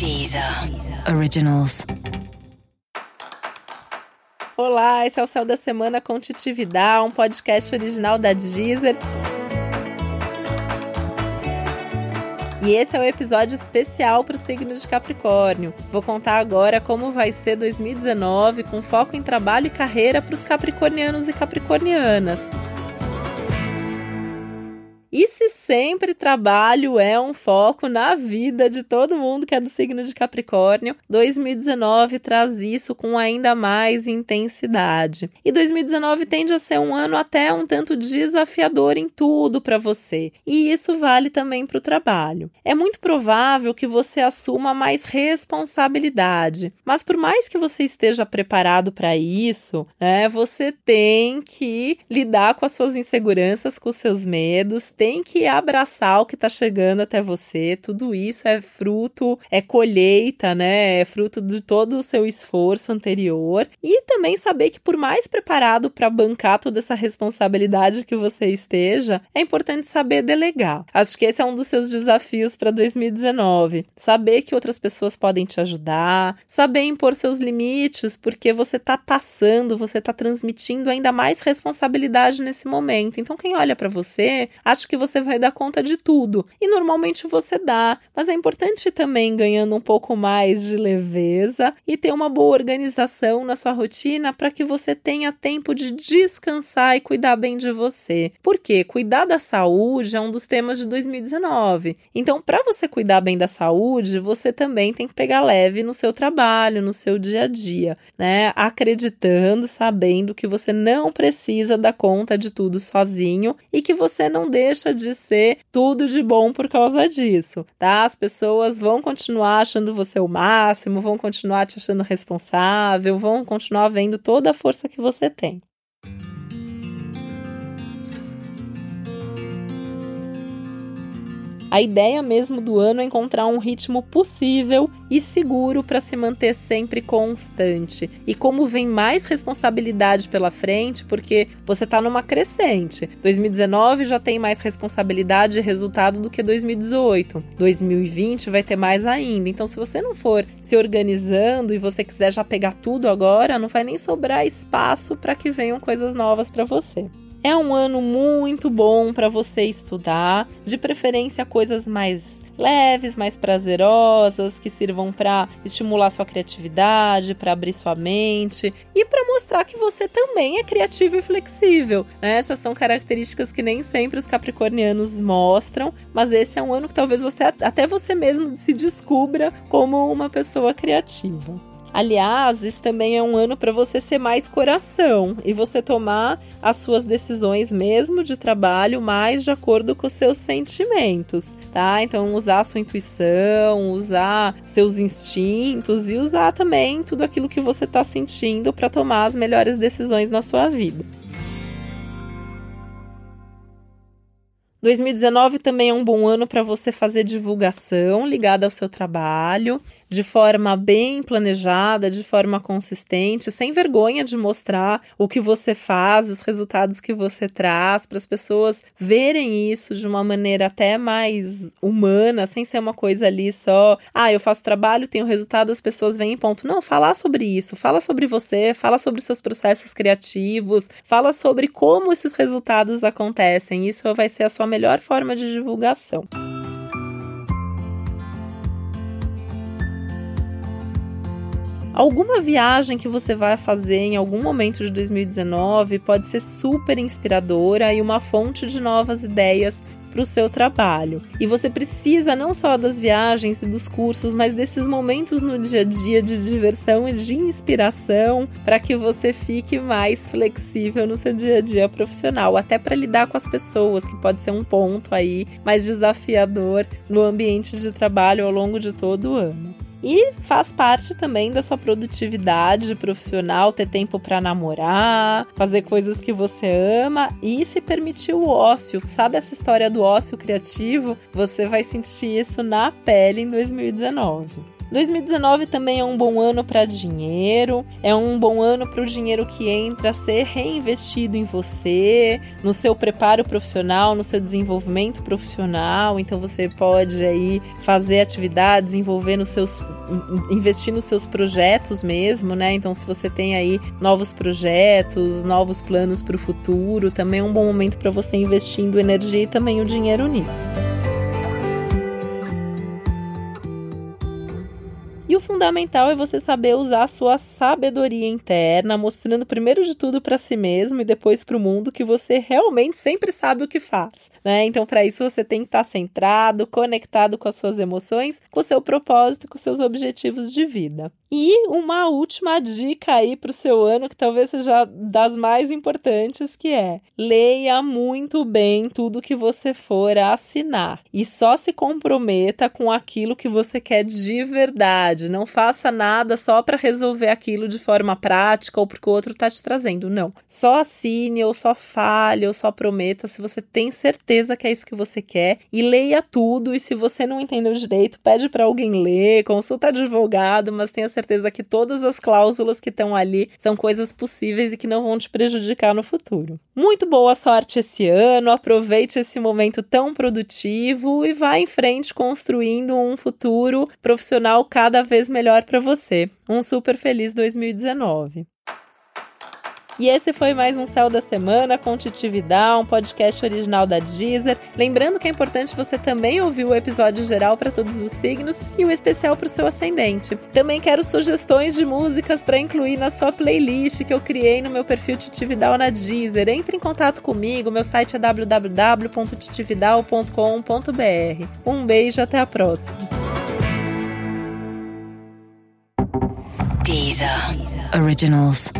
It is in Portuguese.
Deezer Originals. Olá, esse é o Céu da Semana com Titividade, um podcast original da Deezer. E esse é o um episódio especial para o signo de Capricórnio. Vou contar agora como vai ser 2019 com foco em trabalho e carreira para os capricornianos e capricornianas. E se sempre trabalho é um foco na vida de todo mundo que é do signo de Capricórnio, 2019 traz isso com ainda mais intensidade. E 2019 tende a ser um ano até um tanto desafiador em tudo para você. E isso vale também para o trabalho. É muito provável que você assuma mais responsabilidade, mas por mais que você esteja preparado para isso, né, você tem que lidar com as suas inseguranças, com os seus medos tem que abraçar o que está chegando até você. Tudo isso é fruto, é colheita, né? É fruto de todo o seu esforço anterior. E também saber que, por mais preparado para bancar toda essa responsabilidade que você esteja, é importante saber delegar. Acho que esse é um dos seus desafios para 2019. Saber que outras pessoas podem te ajudar, saber impor seus limites, porque você está passando, você está transmitindo ainda mais responsabilidade nesse momento. Então, quem olha para você, acha que você vai dar conta de tudo. E normalmente você dá, mas é importante também ganhando um pouco mais de leveza e ter uma boa organização na sua rotina para que você tenha tempo de descansar e cuidar bem de você. Porque cuidar da saúde é um dos temas de 2019. Então, para você cuidar bem da saúde, você também tem que pegar leve no seu trabalho, no seu dia a dia, né? Acreditando, sabendo que você não precisa dar conta de tudo sozinho e que você não deixa deixa de ser tudo de bom por causa disso, tá? As pessoas vão continuar achando você o máximo, vão continuar te achando responsável, vão continuar vendo toda a força que você tem. A ideia mesmo do ano é encontrar um ritmo possível e seguro para se manter sempre constante. E como vem mais responsabilidade pela frente, porque você está numa crescente. 2019 já tem mais responsabilidade e resultado do que 2018. 2020 vai ter mais ainda. Então, se você não for se organizando e você quiser já pegar tudo agora, não vai nem sobrar espaço para que venham coisas novas para você. É um ano muito bom para você estudar, de preferência coisas mais leves, mais prazerosas, que sirvam para estimular sua criatividade, para abrir sua mente e para mostrar que você também é criativo e flexível. Né? Essas são características que nem sempre os capricornianos mostram, mas esse é um ano que talvez você até você mesmo se descubra como uma pessoa criativa. Aliás, isso também é um ano para você ser mais coração e você tomar as suas decisões mesmo de trabalho mais de acordo com os seus sentimentos, tá? Então usar a sua intuição, usar seus instintos e usar também tudo aquilo que você está sentindo para tomar as melhores decisões na sua vida. 2019 também é um bom ano para você fazer divulgação ligada ao seu trabalho de forma bem planejada, de forma consistente, sem vergonha de mostrar o que você faz, os resultados que você traz, para as pessoas verem isso de uma maneira até mais humana, sem ser uma coisa ali só, ah, eu faço trabalho, tenho resultado, as pessoas vêm em ponto. Não, falar sobre isso, fala sobre você, fala sobre seus processos criativos, fala sobre como esses resultados acontecem. Isso vai ser a sua melhor forma de divulgação. Alguma viagem que você vai fazer em algum momento de 2019 pode ser super inspiradora e uma fonte de novas ideias para o seu trabalho. E você precisa não só das viagens e dos cursos, mas desses momentos no dia a dia de diversão e de inspiração para que você fique mais flexível no seu dia a dia profissional, até para lidar com as pessoas, que pode ser um ponto aí mais desafiador no ambiente de trabalho ao longo de todo o ano. E faz parte também da sua produtividade profissional ter tempo para namorar, fazer coisas que você ama e se permitir o ócio. Sabe essa história do ócio criativo? Você vai sentir isso na pele em 2019. 2019 também é um bom ano para dinheiro, é um bom ano para o dinheiro que entra ser reinvestido em você, no seu preparo profissional, no seu desenvolvimento profissional. Então você pode aí fazer atividades, envolver nos seus investir nos seus projetos mesmo, né? Então se você tem aí novos projetos, novos planos para o futuro, também é um bom momento para você investindo energia e também o dinheiro nisso. O fundamental é você saber usar a sua sabedoria interna, mostrando primeiro de tudo para si mesmo e depois para o mundo que você realmente sempre sabe o que faz, né? Então, para isso você tem que estar tá centrado, conectado com as suas emoções, com o seu propósito, com os seus objetivos de vida. E uma última dica aí para o seu ano, que talvez seja das mais importantes, que é leia muito bem tudo que você for assinar e só se comprometa com aquilo que você quer de verdade. Não faça nada só para resolver aquilo de forma prática ou porque o outro está te trazendo. Não. Só assine ou só fale ou só prometa se você tem certeza que é isso que você quer e leia tudo. E se você não entendeu direito, pede para alguém ler, consulta advogado, mas tenha certeza certeza que todas as cláusulas que estão ali são coisas possíveis e que não vão te prejudicar no futuro. Muito boa sorte esse ano, aproveite esse momento tão produtivo e vá em frente construindo um futuro profissional cada vez melhor para você. Um super feliz 2019. E esse foi mais um Céu da Semana com Titividade, um podcast original da Deezer. Lembrando que é importante você também ouvir o episódio geral para todos os signos e o especial para o seu ascendente. Também quero sugestões de músicas para incluir na sua playlist que eu criei no meu perfil Titividal na Deezer. Entre em contato comigo, meu site é www.titividal.com.br. Um beijo, até a próxima. Deezer. Deezer. Originals.